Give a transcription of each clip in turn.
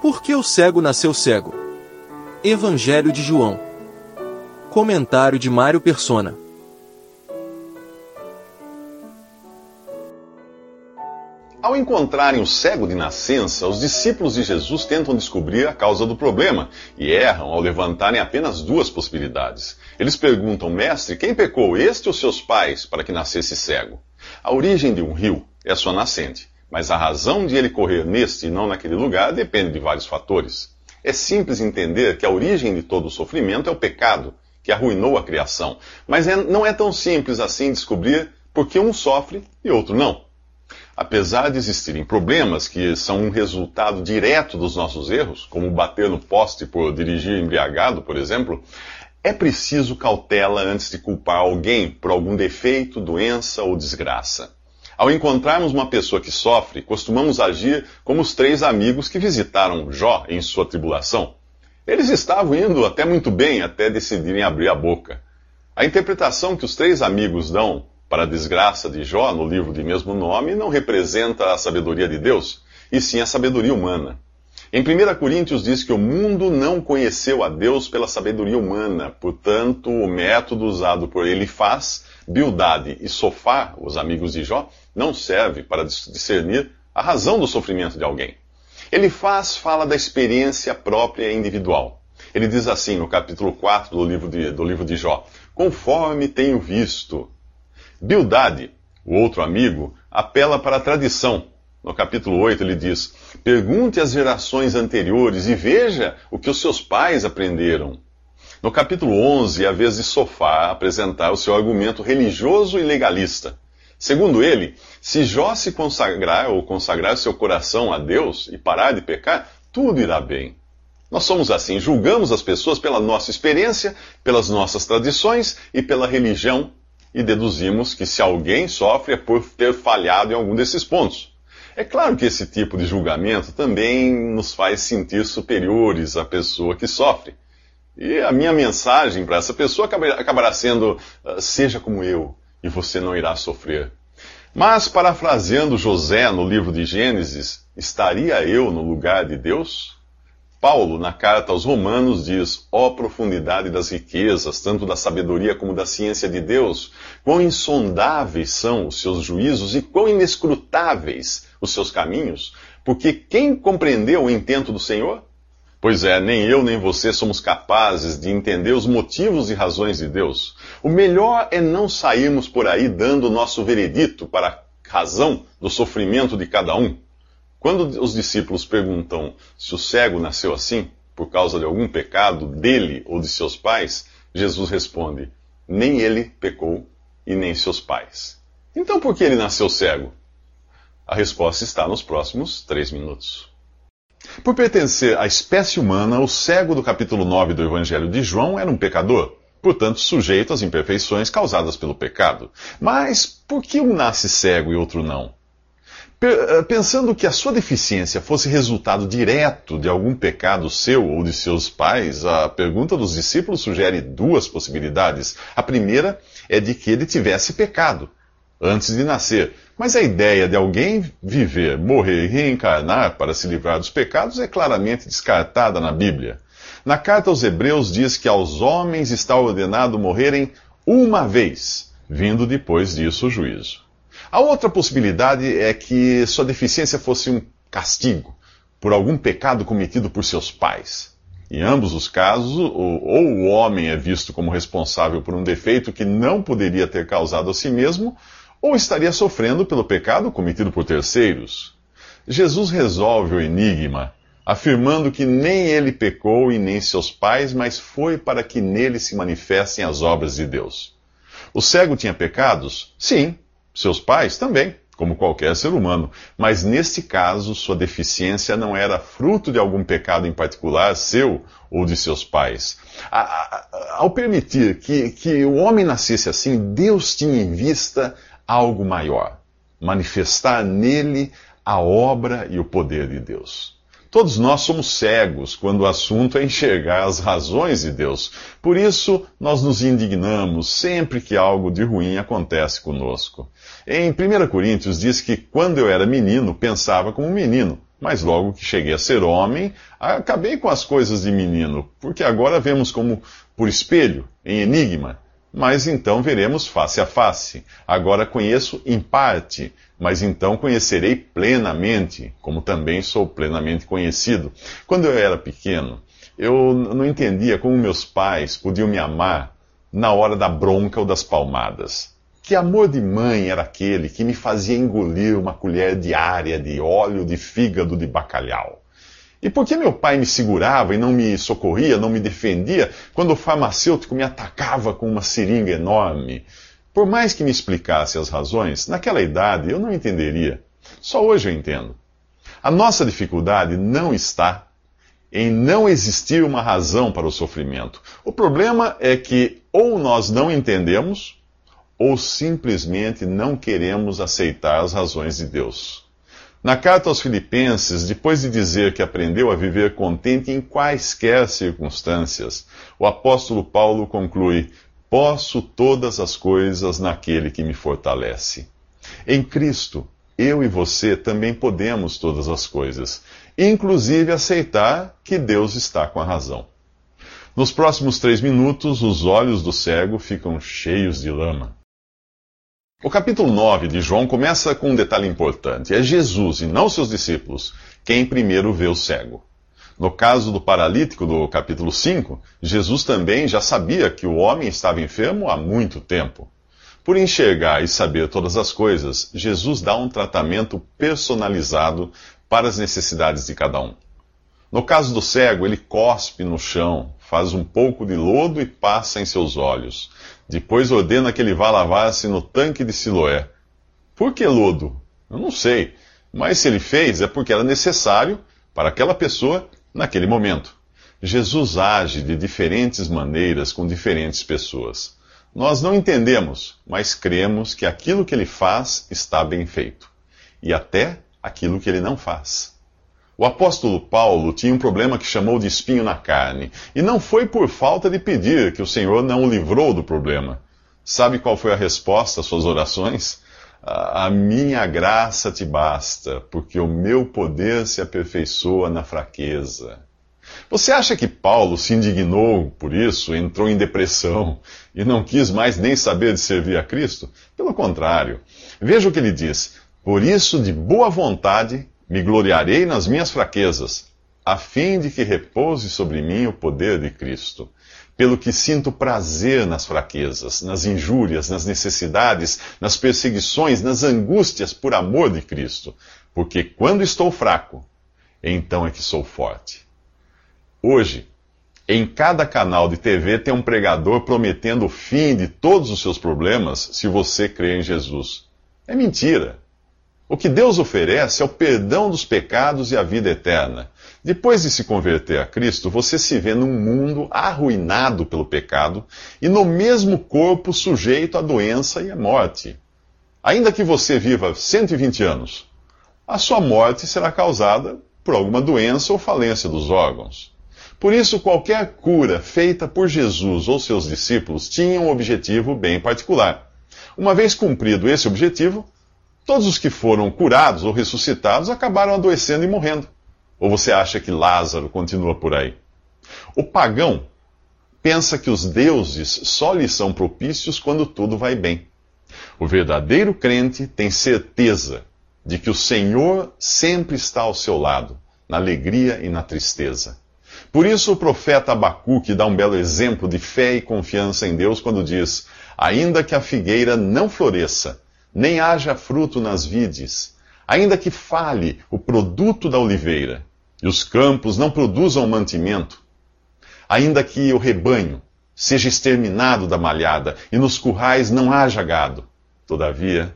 Por que o cego nasceu cego? Evangelho de João. Comentário de Mário Persona. Ao encontrarem o cego de nascença, os discípulos de Jesus tentam descobrir a causa do problema e erram ao levantarem apenas duas possibilidades. Eles perguntam, mestre, quem pecou, este ou seus pais, para que nascesse cego? A origem de um rio é sua nascente, mas a razão de ele correr neste e não naquele lugar depende de vários fatores. É simples entender que a origem de todo o sofrimento é o pecado, que arruinou a criação, mas é, não é tão simples assim descobrir por que um sofre e outro não. Apesar de existirem problemas que são um resultado direto dos nossos erros, como bater no poste por dirigir embriagado, por exemplo, é preciso cautela antes de culpar alguém por algum defeito, doença ou desgraça. Ao encontrarmos uma pessoa que sofre, costumamos agir como os três amigos que visitaram Jó em sua tribulação. Eles estavam indo até muito bem até decidirem abrir a boca. A interpretação que os três amigos dão para a desgraça de Jó, no livro de mesmo nome, não representa a sabedoria de Deus, e sim a sabedoria humana. Em 1 Coríntios diz que o mundo não conheceu a Deus pela sabedoria humana, portanto, o método usado por Elifaz, Bildade e Sofá, os amigos de Jó, não serve para discernir a razão do sofrimento de alguém. Elifaz fala da experiência própria e individual. Ele diz assim no capítulo 4 do livro de, do livro de Jó: Conforme tenho visto, Bildade, o outro amigo, apela para a tradição. No capítulo 8 ele diz: Pergunte às gerações anteriores e veja o que os seus pais aprenderam. No capítulo 11 é a vez de Sofá apresentar o seu argumento religioso e legalista. Segundo ele, se Jó se consagrar ou consagrar seu coração a Deus e parar de pecar, tudo irá bem. Nós somos assim, julgamos as pessoas pela nossa experiência, pelas nossas tradições e pela religião e deduzimos que se alguém sofre é por ter falhado em algum desses pontos. É claro que esse tipo de julgamento também nos faz sentir superiores à pessoa que sofre. E a minha mensagem para essa pessoa acabará sendo: ah, seja como eu, e você não irá sofrer. Mas, parafraseando José no livro de Gênesis, estaria eu no lugar de Deus? Paulo, na carta aos Romanos, diz: Ó oh, profundidade das riquezas, tanto da sabedoria como da ciência de Deus, quão insondáveis são os seus juízos e quão inescrutáveis os seus caminhos, porque quem compreendeu o intento do Senhor? Pois é, nem eu nem você somos capazes de entender os motivos e razões de Deus. O melhor é não sairmos por aí dando o nosso veredito para a razão do sofrimento de cada um. Quando os discípulos perguntam se o cego nasceu assim, por causa de algum pecado dele ou de seus pais, Jesus responde: nem ele pecou e nem seus pais. Então por que ele nasceu cego? A resposta está nos próximos três minutos. Por pertencer à espécie humana, o cego do capítulo 9 do Evangelho de João era um pecador, portanto sujeito às imperfeições causadas pelo pecado. Mas por que um nasce cego e outro não? Eh, pensando que a sua deficiência fosse resultado direto de algum pecado seu ou de seus pais, a pergunta dos discípulos sugere duas possibilidades. A primeira é de que ele tivesse pecado antes de nascer. Mas a ideia de alguém viver, morrer e reencarnar para se livrar dos pecados é claramente descartada na Bíblia. Na carta aos Hebreus diz que aos homens está ordenado morrerem uma vez, vindo depois disso o juízo. A outra possibilidade é que sua deficiência fosse um castigo por algum pecado cometido por seus pais. Em ambos os casos, ou, o homem é visto como responsável por um defeito que não poderia ter causado a si mesmo, ou estaria sofrendo pelo pecado cometido por terceiros. Jesus resolve o enigma, afirmando que nem ele pecou e nem seus pais, mas foi para que nele se manifestem as obras de Deus. O cego tinha pecados? Sim, seus pais também, como qualquer ser humano, mas neste caso sua deficiência não era fruto de algum pecado em particular seu ou de seus pais. Ao permitir que, que o homem nascesse assim, Deus tinha em vista algo maior manifestar nele a obra e o poder de Deus. Todos nós somos cegos quando o assunto é enxergar as razões de Deus. Por isso, nós nos indignamos sempre que algo de ruim acontece conosco. Em 1 Coríntios diz que quando eu era menino, pensava como menino, Mas logo que cheguei a ser homem, acabei com as coisas de menino, porque agora vemos como por espelho, em enigma. Mas então veremos face a face. Agora conheço em parte, mas então conhecerei plenamente, como também sou plenamente conhecido. Quando eu era pequeno, eu não entendia como meus pais podiam me amar na hora da bronca ou das palmadas. Que amor de mãe era aquele que me fazia engolir uma colher diária de óleo de fígado de bacalhau? E por que meu pai me segurava e não me socorria, não me defendia, quando o farmacêutico me atacava com uma seringa enorme? Por mais que me explicasse as razões, naquela idade eu não entenderia. Só hoje eu entendo. A nossa dificuldade não está em não existir uma razão para o sofrimento. O problema é que ou nós não entendemos, ou simplesmente não queremos aceitar as razões de Deus. Na carta aos Filipenses, depois de dizer que aprendeu a viver contente em quaisquer circunstâncias, o apóstolo Paulo conclui: Posso todas as coisas naquele que me fortalece. Em Cristo, eu e você também podemos todas as coisas, inclusive aceitar que Deus está com a razão. Nos próximos três minutos, os olhos do cego ficam cheios de lama. O capítulo 9 de João começa com um detalhe importante. É Jesus e não seus discípulos quem primeiro vê o cego. No caso do paralítico do capítulo 5, Jesus também já sabia que o homem estava enfermo há muito tempo. Por enxergar e saber todas as coisas, Jesus dá um tratamento personalizado para as necessidades de cada um. No caso do cego, ele cospe no chão, faz um pouco de lodo e passa em seus olhos. Depois ordena que ele vá lavar-se no tanque de Siloé. Por que lodo? Eu não sei. Mas se ele fez, é porque era necessário para aquela pessoa naquele momento. Jesus age de diferentes maneiras com diferentes pessoas. Nós não entendemos, mas cremos que aquilo que ele faz está bem feito. E até aquilo que ele não faz. O apóstolo Paulo tinha um problema que chamou de espinho na carne, e não foi por falta de pedir que o Senhor não o livrou do problema. Sabe qual foi a resposta às suas orações? A minha graça te basta, porque o meu poder se aperfeiçoa na fraqueza. Você acha que Paulo se indignou por isso, entrou em depressão e não quis mais nem saber de servir a Cristo? Pelo contrário. Veja o que ele diz. Por isso, de boa vontade, me gloriarei nas minhas fraquezas, a fim de que repouse sobre mim o poder de Cristo. Pelo que sinto prazer nas fraquezas, nas injúrias, nas necessidades, nas perseguições, nas angústias por amor de Cristo. Porque quando estou fraco, então é que sou forte. Hoje, em cada canal de TV tem um pregador prometendo o fim de todos os seus problemas se você crê em Jesus. É mentira. O que Deus oferece é o perdão dos pecados e a vida eterna. Depois de se converter a Cristo, você se vê num mundo arruinado pelo pecado e no mesmo corpo sujeito à doença e à morte. Ainda que você viva 120 anos, a sua morte será causada por alguma doença ou falência dos órgãos. Por isso, qualquer cura feita por Jesus ou seus discípulos tinha um objetivo bem particular. Uma vez cumprido esse objetivo, Todos os que foram curados ou ressuscitados acabaram adoecendo e morrendo. Ou você acha que Lázaro continua por aí? O pagão pensa que os deuses só lhe são propícios quando tudo vai bem. O verdadeiro crente tem certeza de que o Senhor sempre está ao seu lado, na alegria e na tristeza. Por isso o profeta Abacuque dá um belo exemplo de fé e confiança em Deus quando diz: Ainda que a figueira não floresça, nem haja fruto nas vides, ainda que fale o produto da oliveira, e os campos não produzam mantimento, ainda que o rebanho seja exterminado da malhada, e nos currais não haja gado, todavia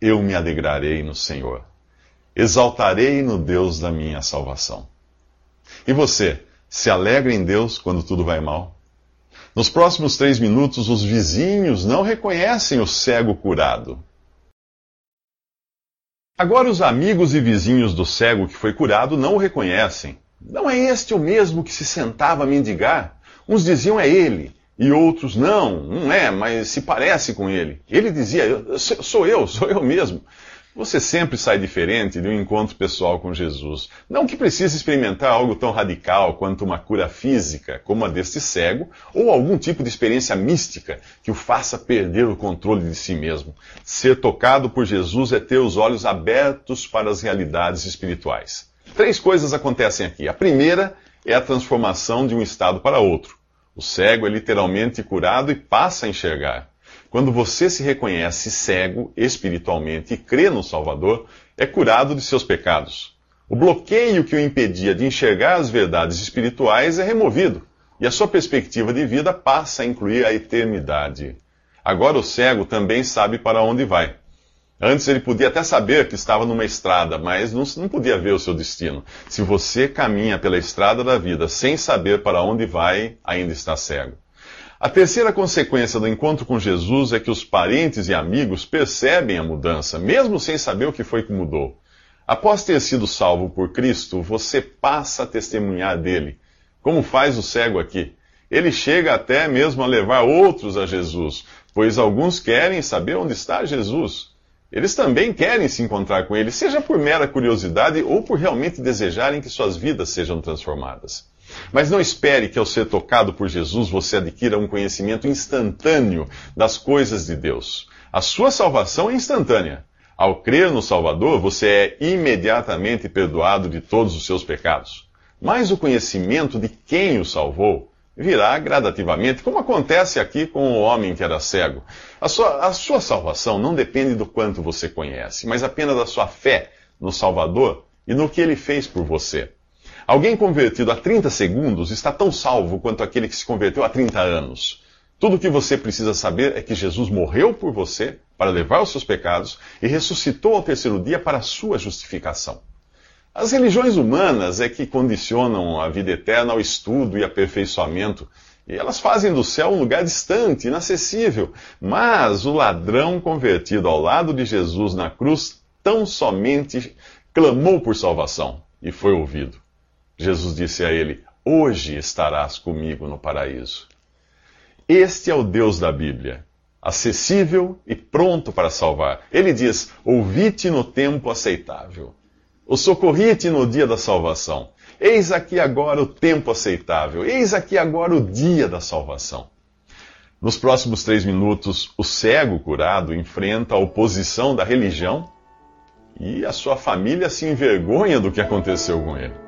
eu me alegrarei no Senhor, exaltarei no Deus da minha salvação. E você, se alegra em Deus quando tudo vai mal? Nos próximos três minutos, os vizinhos não reconhecem o cego curado. Agora os amigos e vizinhos do cego que foi curado não o reconhecem. Não é este o mesmo que se sentava a mendigar? Uns diziam é ele, e outros não, não é, mas se parece com ele. Ele dizia, sou eu, sou eu mesmo. Você sempre sai diferente de um encontro pessoal com Jesus. Não que precise experimentar algo tão radical quanto uma cura física, como a deste cego, ou algum tipo de experiência mística que o faça perder o controle de si mesmo. Ser tocado por Jesus é ter os olhos abertos para as realidades espirituais. Três coisas acontecem aqui. A primeira é a transformação de um estado para outro. O cego é literalmente curado e passa a enxergar. Quando você se reconhece cego espiritualmente e crê no Salvador, é curado de seus pecados. O bloqueio que o impedia de enxergar as verdades espirituais é removido e a sua perspectiva de vida passa a incluir a eternidade. Agora o cego também sabe para onde vai. Antes ele podia até saber que estava numa estrada, mas não, não, podia ver o seu destino. Se você caminha pela estrada da vida sem saber para onde vai, ainda está cego. A terceira consequência do encontro com Jesus é que os parentes e amigos percebem a mudança, mesmo sem saber o que foi que mudou. Após ter sido salvo por Cristo, você passa a testemunhar dele, como faz o cego aqui. Ele chega até mesmo a levar outros a Jesus, pois alguns querem saber onde está Jesus. Eles também querem se encontrar com ele, seja por mera curiosidade ou por realmente desejarem que suas vidas sejam transformadas. Mas não espere que ao ser tocado por Jesus você adquira um conhecimento instantâneo das coisas de Deus. A sua salvação é instantânea. Ao crer no Salvador, você é imediatamente perdoado de todos os seus pecados. Mas o conhecimento de quem o salvou virá gradativamente, como acontece aqui com o homem que era cego. A sua, a sua salvação não depende do quanto você conhece, mas apenas da sua fé no Salvador e no que ele fez por você. Alguém convertido a 30 segundos está tão salvo quanto aquele que se converteu há 30 anos. Tudo o que você precisa saber é que Jesus morreu por você para levar os seus pecados e ressuscitou ao terceiro dia para a sua justificação. As religiões humanas é que condicionam a vida eterna ao estudo e aperfeiçoamento, e elas fazem do céu um lugar distante, inacessível. Mas o ladrão convertido ao lado de Jesus na cruz tão somente clamou por salvação e foi ouvido. Jesus disse a ele: Hoje estarás comigo no paraíso. Este é o Deus da Bíblia, acessível e pronto para salvar. Ele diz: Ouvi-te no tempo aceitável. O socorri-te no dia da salvação. Eis aqui agora o tempo aceitável. Eis aqui agora o dia da salvação. Nos próximos três minutos, o cego curado enfrenta a oposição da religião e a sua família se envergonha do que aconteceu com ele.